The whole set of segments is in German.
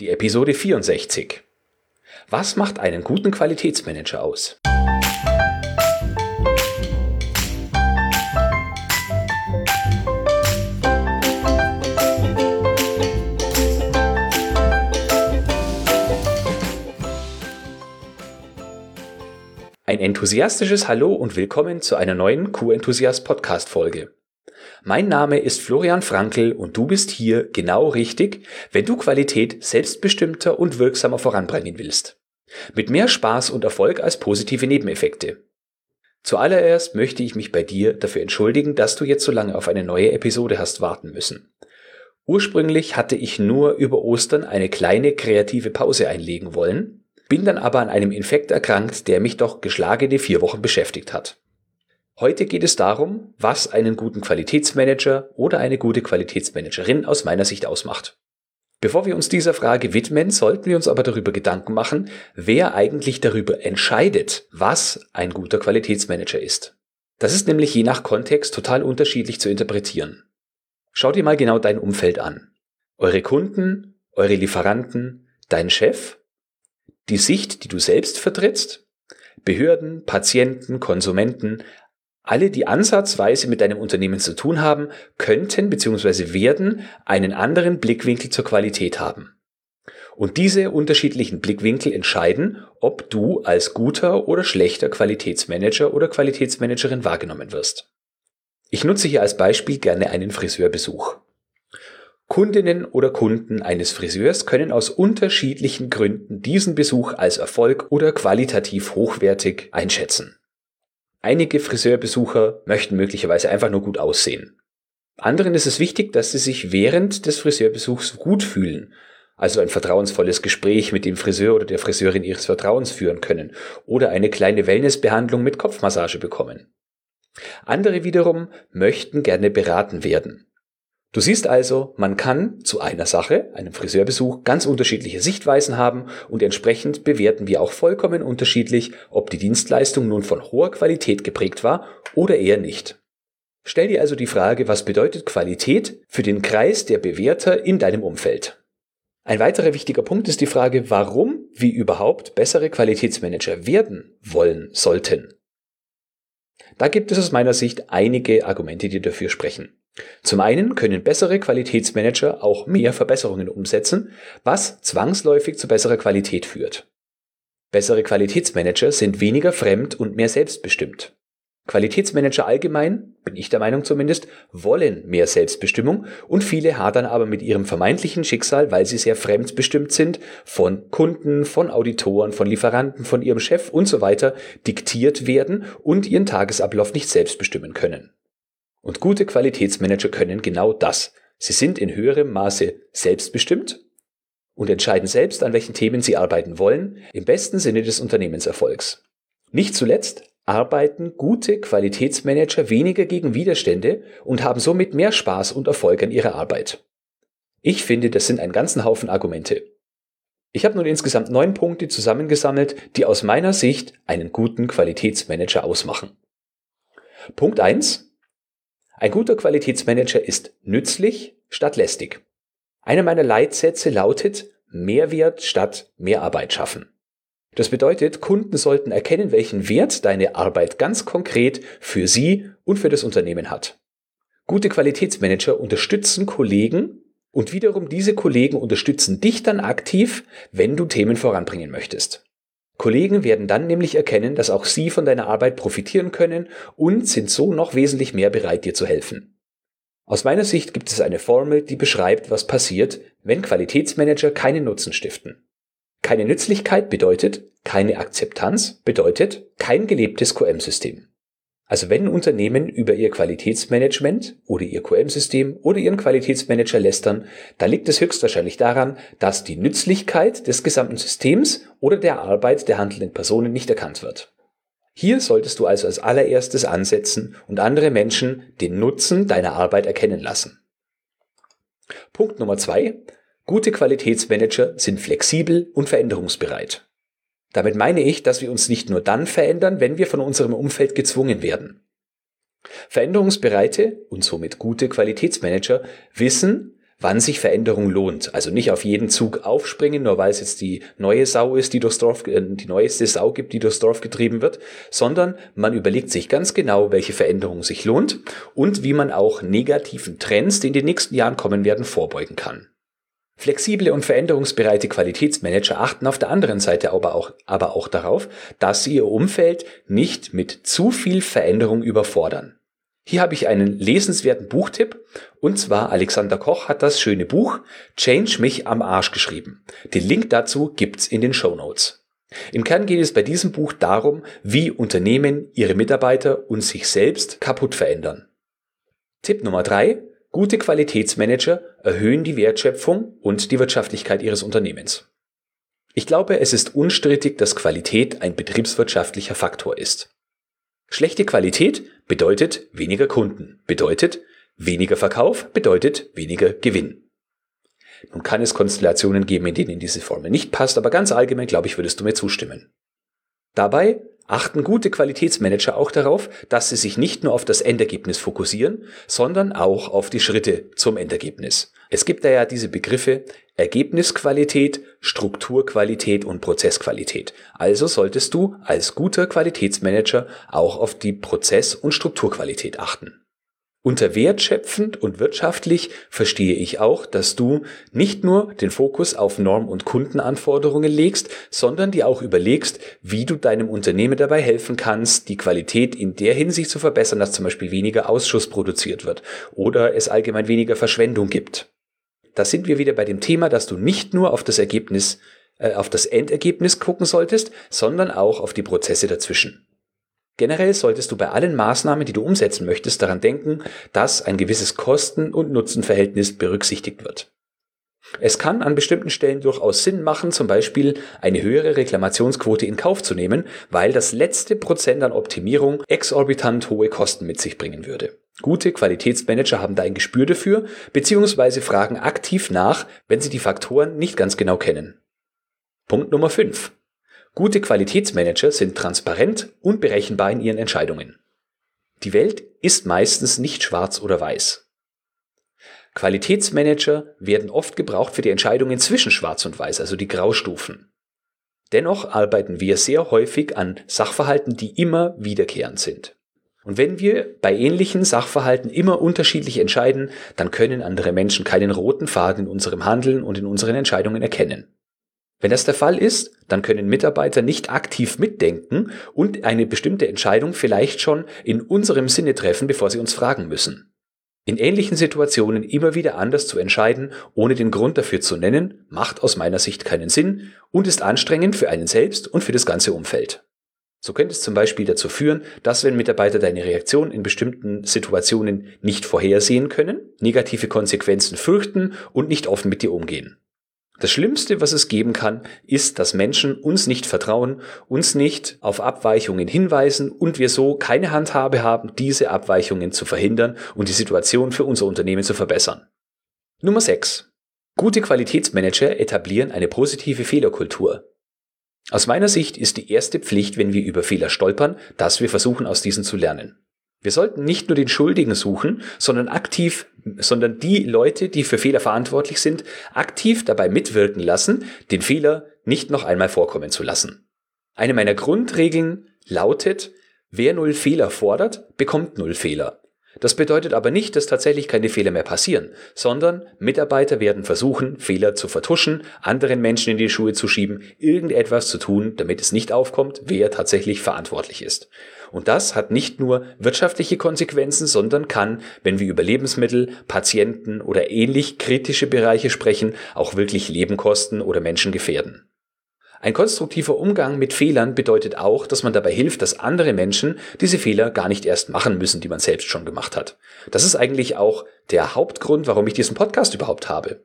die Episode 64. Was macht einen guten Qualitätsmanager aus? Ein enthusiastisches Hallo und willkommen zu einer neuen Q-Enthusiast Podcast Folge. Mein Name ist Florian Frankl und du bist hier genau richtig, wenn du Qualität selbstbestimmter und wirksamer voranbringen willst. Mit mehr Spaß und Erfolg als positive Nebeneffekte. Zuallererst möchte ich mich bei dir dafür entschuldigen, dass du jetzt so lange auf eine neue Episode hast warten müssen. Ursprünglich hatte ich nur über Ostern eine kleine kreative Pause einlegen wollen, bin dann aber an einem Infekt erkrankt, der mich doch geschlagene vier Wochen beschäftigt hat. Heute geht es darum, was einen guten Qualitätsmanager oder eine gute Qualitätsmanagerin aus meiner Sicht ausmacht. Bevor wir uns dieser Frage widmen, sollten wir uns aber darüber Gedanken machen, wer eigentlich darüber entscheidet, was ein guter Qualitätsmanager ist. Das ist nämlich je nach Kontext total unterschiedlich zu interpretieren. Schau dir mal genau dein Umfeld an. Eure Kunden, eure Lieferanten, dein Chef, die Sicht, die du selbst vertrittst, Behörden, Patienten, Konsumenten, alle, die ansatzweise mit deinem Unternehmen zu tun haben, könnten bzw. werden einen anderen Blickwinkel zur Qualität haben. Und diese unterschiedlichen Blickwinkel entscheiden, ob du als guter oder schlechter Qualitätsmanager oder Qualitätsmanagerin wahrgenommen wirst. Ich nutze hier als Beispiel gerne einen Friseurbesuch. Kundinnen oder Kunden eines Friseurs können aus unterschiedlichen Gründen diesen Besuch als Erfolg oder qualitativ hochwertig einschätzen. Einige Friseurbesucher möchten möglicherweise einfach nur gut aussehen. Anderen ist es wichtig, dass sie sich während des Friseurbesuchs gut fühlen, also ein vertrauensvolles Gespräch mit dem Friseur oder der Friseurin ihres Vertrauens führen können oder eine kleine Wellnessbehandlung mit Kopfmassage bekommen. Andere wiederum möchten gerne beraten werden. Du siehst also, man kann zu einer Sache, einem Friseurbesuch, ganz unterschiedliche Sichtweisen haben und entsprechend bewerten wir auch vollkommen unterschiedlich, ob die Dienstleistung nun von hoher Qualität geprägt war oder eher nicht. Stell dir also die Frage, was bedeutet Qualität für den Kreis der Bewerter in deinem Umfeld? Ein weiterer wichtiger Punkt ist die Frage, warum wir überhaupt bessere Qualitätsmanager werden wollen sollten. Da gibt es aus meiner Sicht einige Argumente, die dafür sprechen. Zum einen können bessere Qualitätsmanager auch mehr Verbesserungen umsetzen, was zwangsläufig zu besserer Qualität führt. Bessere Qualitätsmanager sind weniger fremd und mehr selbstbestimmt. Qualitätsmanager allgemein, bin ich der Meinung zumindest, wollen mehr Selbstbestimmung und viele hadern aber mit ihrem vermeintlichen Schicksal, weil sie sehr fremdbestimmt sind, von Kunden, von Auditoren, von Lieferanten, von ihrem Chef und so weiter diktiert werden und ihren Tagesablauf nicht selbst bestimmen können. Und gute Qualitätsmanager können genau das. Sie sind in höherem Maße selbstbestimmt und entscheiden selbst, an welchen Themen sie arbeiten wollen, im besten Sinne des Unternehmenserfolgs. Nicht zuletzt arbeiten gute Qualitätsmanager weniger gegen Widerstände und haben somit mehr Spaß und Erfolg an ihrer Arbeit. Ich finde, das sind einen ganzen Haufen Argumente. Ich habe nun insgesamt neun Punkte zusammengesammelt, die aus meiner Sicht einen guten Qualitätsmanager ausmachen. Punkt eins: ein guter Qualitätsmanager ist nützlich statt lästig. Einer meiner Leitsätze lautet Mehrwert statt Mehrarbeit schaffen. Das bedeutet, Kunden sollten erkennen, welchen Wert deine Arbeit ganz konkret für sie und für das Unternehmen hat. Gute Qualitätsmanager unterstützen Kollegen und wiederum diese Kollegen unterstützen dich dann aktiv, wenn du Themen voranbringen möchtest. Kollegen werden dann nämlich erkennen, dass auch sie von deiner Arbeit profitieren können und sind so noch wesentlich mehr bereit, dir zu helfen. Aus meiner Sicht gibt es eine Formel, die beschreibt, was passiert, wenn Qualitätsmanager keinen Nutzen stiften. Keine Nützlichkeit bedeutet keine Akzeptanz, bedeutet kein gelebtes QM-System. Also wenn Unternehmen über ihr Qualitätsmanagement oder ihr QM-System oder ihren Qualitätsmanager lästern, dann liegt es höchstwahrscheinlich daran, dass die Nützlichkeit des gesamten Systems oder der Arbeit der handelnden Personen nicht erkannt wird. Hier solltest du also als allererstes ansetzen und andere Menschen den Nutzen deiner Arbeit erkennen lassen. Punkt Nummer zwei. Gute Qualitätsmanager sind flexibel und veränderungsbereit. Damit meine ich, dass wir uns nicht nur dann verändern, wenn wir von unserem Umfeld gezwungen werden. Veränderungsbereite und somit gute Qualitätsmanager wissen, wann sich Veränderung lohnt. Also nicht auf jeden Zug aufspringen, nur weil es jetzt die neue Sau ist, die durchs Dorf, äh, die neueste Sau gibt, die durchs Dorf getrieben wird, sondern man überlegt sich ganz genau, welche Veränderung sich lohnt und wie man auch negativen Trends, die in den nächsten Jahren kommen werden, vorbeugen kann. Flexible und veränderungsbereite Qualitätsmanager achten auf der anderen Seite aber auch, aber auch darauf, dass sie ihr Umfeld nicht mit zu viel Veränderung überfordern. Hier habe ich einen lesenswerten Buchtipp und zwar Alexander Koch hat das schöne Buch Change mich am Arsch geschrieben. Den Link dazu gibt's in den Show Notes. Im Kern geht es bei diesem Buch darum, wie Unternehmen ihre Mitarbeiter und sich selbst kaputt verändern. Tipp Nummer drei: Gute Qualitätsmanager erhöhen die Wertschöpfung und die Wirtschaftlichkeit ihres Unternehmens. Ich glaube, es ist unstrittig, dass Qualität ein betriebswirtschaftlicher Faktor ist. Schlechte Qualität bedeutet weniger Kunden, bedeutet weniger Verkauf, bedeutet weniger Gewinn. Nun kann es Konstellationen geben, in denen diese Formel nicht passt, aber ganz allgemein, glaube ich, würdest du mir zustimmen. Dabei achten gute Qualitätsmanager auch darauf, dass sie sich nicht nur auf das Endergebnis fokussieren, sondern auch auf die Schritte zum Endergebnis. Es gibt da ja diese Begriffe Ergebnisqualität, Strukturqualität und Prozessqualität. Also solltest du als guter Qualitätsmanager auch auf die Prozess- und Strukturqualität achten. Unter wertschöpfend und wirtschaftlich verstehe ich auch, dass du nicht nur den Fokus auf Norm- und Kundenanforderungen legst, sondern dir auch überlegst, wie du deinem Unternehmen dabei helfen kannst, die Qualität in der Hinsicht zu verbessern, dass zum Beispiel weniger Ausschuss produziert wird oder es allgemein weniger Verschwendung gibt. Da sind wir wieder bei dem Thema, dass du nicht nur auf das Ergebnis, äh, auf das Endergebnis gucken solltest, sondern auch auf die Prozesse dazwischen. Generell solltest du bei allen Maßnahmen, die du umsetzen möchtest, daran denken, dass ein gewisses Kosten- und Nutzenverhältnis berücksichtigt wird. Es kann an bestimmten Stellen durchaus Sinn machen, zum Beispiel eine höhere Reklamationsquote in Kauf zu nehmen, weil das letzte Prozent an Optimierung exorbitant hohe Kosten mit sich bringen würde. Gute Qualitätsmanager haben da ein Gespür dafür, beziehungsweise fragen aktiv nach, wenn sie die Faktoren nicht ganz genau kennen. Punkt Nummer 5. Gute Qualitätsmanager sind transparent und berechenbar in ihren Entscheidungen. Die Welt ist meistens nicht schwarz oder weiß. Qualitätsmanager werden oft gebraucht für die Entscheidungen zwischen schwarz und weiß, also die Graustufen. Dennoch arbeiten wir sehr häufig an Sachverhalten, die immer wiederkehrend sind. Und wenn wir bei ähnlichen Sachverhalten immer unterschiedlich entscheiden, dann können andere Menschen keinen roten Faden in unserem Handeln und in unseren Entscheidungen erkennen. Wenn das der Fall ist, dann können Mitarbeiter nicht aktiv mitdenken und eine bestimmte Entscheidung vielleicht schon in unserem Sinne treffen, bevor sie uns fragen müssen. In ähnlichen Situationen immer wieder anders zu entscheiden, ohne den Grund dafür zu nennen, macht aus meiner Sicht keinen Sinn und ist anstrengend für einen selbst und für das ganze Umfeld. So könnte es zum Beispiel dazu führen, dass wenn Mitarbeiter deine Reaktion in bestimmten Situationen nicht vorhersehen können, negative Konsequenzen fürchten und nicht offen mit dir umgehen. Das Schlimmste, was es geben kann, ist, dass Menschen uns nicht vertrauen, uns nicht auf Abweichungen hinweisen und wir so keine Handhabe haben, diese Abweichungen zu verhindern und die Situation für unser Unternehmen zu verbessern. Nummer 6. Gute Qualitätsmanager etablieren eine positive Fehlerkultur. Aus meiner Sicht ist die erste Pflicht, wenn wir über Fehler stolpern, dass wir versuchen, aus diesen zu lernen. Wir sollten nicht nur den Schuldigen suchen, sondern aktiv, sondern die Leute, die für Fehler verantwortlich sind, aktiv dabei mitwirken lassen, den Fehler nicht noch einmal vorkommen zu lassen. Eine meiner Grundregeln lautet, wer null Fehler fordert, bekommt null Fehler. Das bedeutet aber nicht, dass tatsächlich keine Fehler mehr passieren, sondern Mitarbeiter werden versuchen, Fehler zu vertuschen, anderen Menschen in die Schuhe zu schieben, irgendetwas zu tun, damit es nicht aufkommt, wer tatsächlich verantwortlich ist. Und das hat nicht nur wirtschaftliche Konsequenzen, sondern kann, wenn wir über Lebensmittel, Patienten oder ähnlich kritische Bereiche sprechen, auch wirklich Leben kosten oder Menschen gefährden. Ein konstruktiver Umgang mit Fehlern bedeutet auch, dass man dabei hilft, dass andere Menschen diese Fehler gar nicht erst machen müssen, die man selbst schon gemacht hat. Das ist eigentlich auch der Hauptgrund, warum ich diesen Podcast überhaupt habe.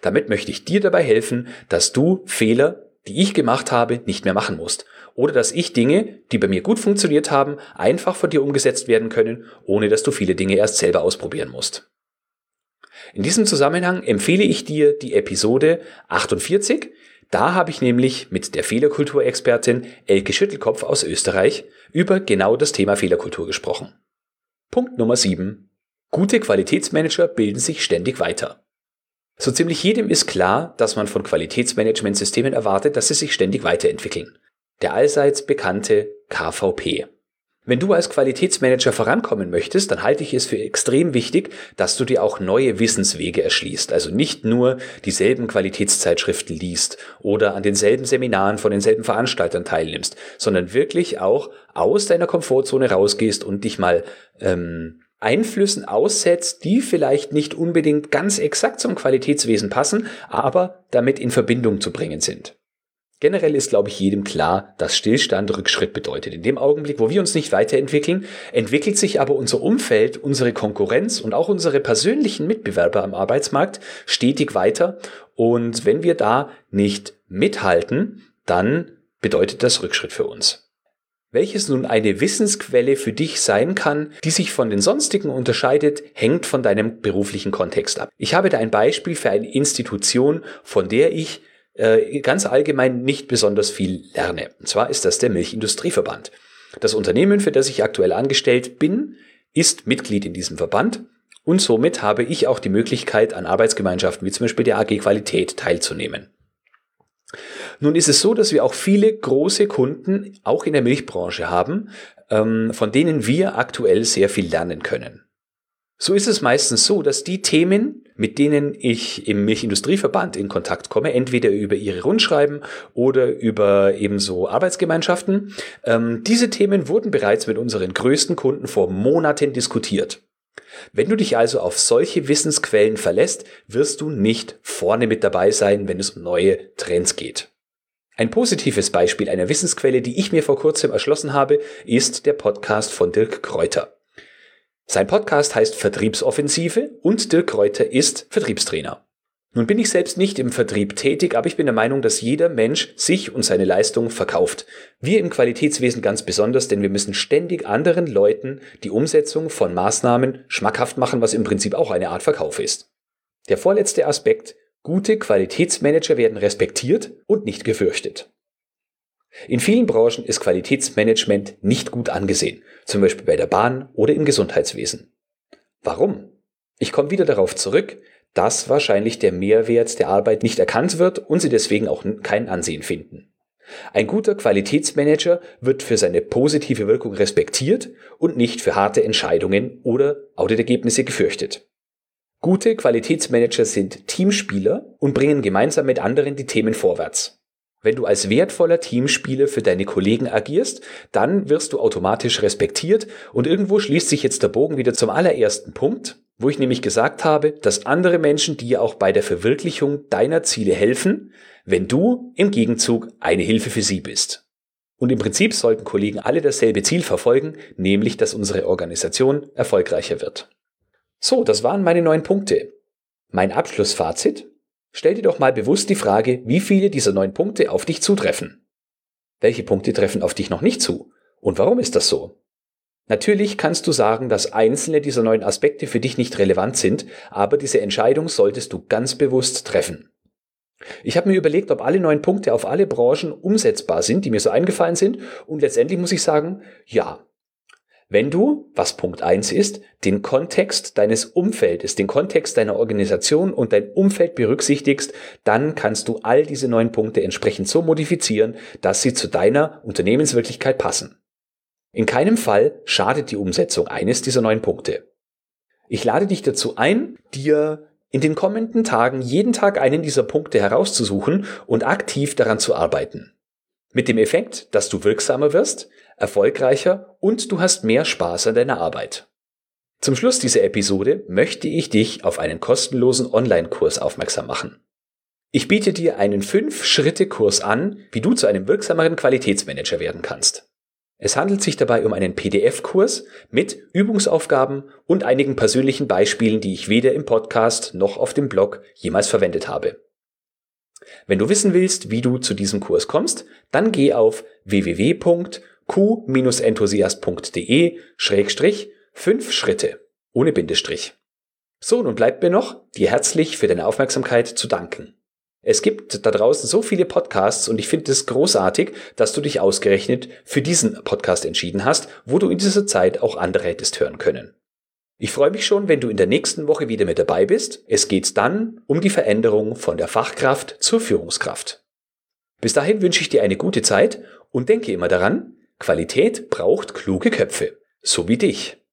Damit möchte ich dir dabei helfen, dass du Fehler, die ich gemacht habe, nicht mehr machen musst oder dass ich Dinge, die bei mir gut funktioniert haben, einfach von dir umgesetzt werden können, ohne dass du viele Dinge erst selber ausprobieren musst. In diesem Zusammenhang empfehle ich dir die Episode 48. Da habe ich nämlich mit der Fehlerkulturexpertin Elke Schüttelkopf aus Österreich über genau das Thema Fehlerkultur gesprochen. Punkt Nummer 7. Gute Qualitätsmanager bilden sich ständig weiter. So ziemlich jedem ist klar, dass man von Qualitätsmanagementsystemen erwartet, dass sie sich ständig weiterentwickeln. Der allseits bekannte KVP. Wenn du als Qualitätsmanager vorankommen möchtest, dann halte ich es für extrem wichtig, dass du dir auch neue Wissenswege erschließt. Also nicht nur dieselben Qualitätszeitschriften liest oder an denselben Seminaren von denselben Veranstaltern teilnimmst, sondern wirklich auch aus deiner Komfortzone rausgehst und dich mal ähm, Einflüssen aussetzt, die vielleicht nicht unbedingt ganz exakt zum Qualitätswesen passen, aber damit in Verbindung zu bringen sind. Generell ist, glaube ich, jedem klar, dass Stillstand Rückschritt bedeutet. In dem Augenblick, wo wir uns nicht weiterentwickeln, entwickelt sich aber unser Umfeld, unsere Konkurrenz und auch unsere persönlichen Mitbewerber am Arbeitsmarkt stetig weiter. Und wenn wir da nicht mithalten, dann bedeutet das Rückschritt für uns. Welches nun eine Wissensquelle für dich sein kann, die sich von den sonstigen unterscheidet, hängt von deinem beruflichen Kontext ab. Ich habe da ein Beispiel für eine Institution, von der ich äh, ganz allgemein nicht besonders viel lerne. Und zwar ist das der Milchindustrieverband. Das Unternehmen, für das ich aktuell angestellt bin, ist Mitglied in diesem Verband und somit habe ich auch die Möglichkeit, an Arbeitsgemeinschaften wie zum Beispiel der AG Qualität teilzunehmen. Nun ist es so, dass wir auch viele große Kunden auch in der Milchbranche haben, ähm, von denen wir aktuell sehr viel lernen können. So ist es meistens so, dass die Themen, mit denen ich im Milchindustrieverband in Kontakt komme, entweder über ihre Rundschreiben oder über ebenso Arbeitsgemeinschaften, ähm, diese Themen wurden bereits mit unseren größten Kunden vor Monaten diskutiert. Wenn du dich also auf solche Wissensquellen verlässt, wirst du nicht vorne mit dabei sein, wenn es um neue Trends geht. Ein positives Beispiel einer Wissensquelle, die ich mir vor kurzem erschlossen habe, ist der Podcast von Dirk Kräuter. Sein Podcast heißt Vertriebsoffensive und Dirk Kräuter ist Vertriebstrainer. Nun bin ich selbst nicht im Vertrieb tätig, aber ich bin der Meinung, dass jeder Mensch sich und seine Leistung verkauft. Wir im Qualitätswesen ganz besonders, denn wir müssen ständig anderen Leuten die Umsetzung von Maßnahmen schmackhaft machen, was im Prinzip auch eine Art Verkauf ist. Der vorletzte Aspekt, gute Qualitätsmanager werden respektiert und nicht gefürchtet. In vielen Branchen ist Qualitätsmanagement nicht gut angesehen, zum Beispiel bei der Bahn oder im Gesundheitswesen. Warum? Ich komme wieder darauf zurück, dass wahrscheinlich der Mehrwert der Arbeit nicht erkannt wird und sie deswegen auch kein Ansehen finden. Ein guter Qualitätsmanager wird für seine positive Wirkung respektiert und nicht für harte Entscheidungen oder Auditergebnisse gefürchtet. Gute Qualitätsmanager sind Teamspieler und bringen gemeinsam mit anderen die Themen vorwärts. Wenn du als wertvoller Teamspieler für deine Kollegen agierst, dann wirst du automatisch respektiert und irgendwo schließt sich jetzt der Bogen wieder zum allerersten Punkt, wo ich nämlich gesagt habe, dass andere Menschen dir auch bei der Verwirklichung deiner Ziele helfen, wenn du im Gegenzug eine Hilfe für sie bist. Und im Prinzip sollten Kollegen alle dasselbe Ziel verfolgen, nämlich dass unsere Organisation erfolgreicher wird. So, das waren meine neun Punkte. Mein Abschlussfazit. Stell dir doch mal bewusst die Frage, wie viele dieser neun Punkte auf dich zutreffen. Welche Punkte treffen auf dich noch nicht zu? Und warum ist das so? Natürlich kannst du sagen, dass einzelne dieser neun Aspekte für dich nicht relevant sind, aber diese Entscheidung solltest du ganz bewusst treffen. Ich habe mir überlegt, ob alle neun Punkte auf alle Branchen umsetzbar sind, die mir so eingefallen sind, und letztendlich muss ich sagen, ja, wenn du, was Punkt eins ist, den Kontext deines Umfeldes, den Kontext deiner Organisation und dein Umfeld berücksichtigst, dann kannst du all diese neun Punkte entsprechend so modifizieren, dass sie zu deiner Unternehmenswirklichkeit passen. In keinem Fall schadet die Umsetzung eines dieser neun Punkte. Ich lade dich dazu ein, dir in den kommenden Tagen jeden Tag einen dieser Punkte herauszusuchen und aktiv daran zu arbeiten. Mit dem Effekt, dass du wirksamer wirst, erfolgreicher und du hast mehr Spaß an deiner Arbeit. Zum Schluss dieser Episode möchte ich dich auf einen kostenlosen Online-Kurs aufmerksam machen. Ich biete dir einen 5-Schritte-Kurs an, wie du zu einem wirksameren Qualitätsmanager werden kannst. Es handelt sich dabei um einen PDF-Kurs mit Übungsaufgaben und einigen persönlichen Beispielen, die ich weder im Podcast noch auf dem Blog jemals verwendet habe. Wenn du wissen willst, wie du zu diesem Kurs kommst, dann geh auf www.q-enthusiast.de Schrägstrich 5 Schritte ohne Bindestrich. So, nun bleibt mir noch, dir herzlich für deine Aufmerksamkeit zu danken. Es gibt da draußen so viele Podcasts und ich finde es großartig, dass du dich ausgerechnet für diesen Podcast entschieden hast, wo du in dieser Zeit auch andere hättest hören können. Ich freue mich schon, wenn du in der nächsten Woche wieder mit dabei bist. Es geht dann um die Veränderung von der Fachkraft zur Führungskraft. Bis dahin wünsche ich dir eine gute Zeit und denke immer daran, Qualität braucht kluge Köpfe, so wie dich.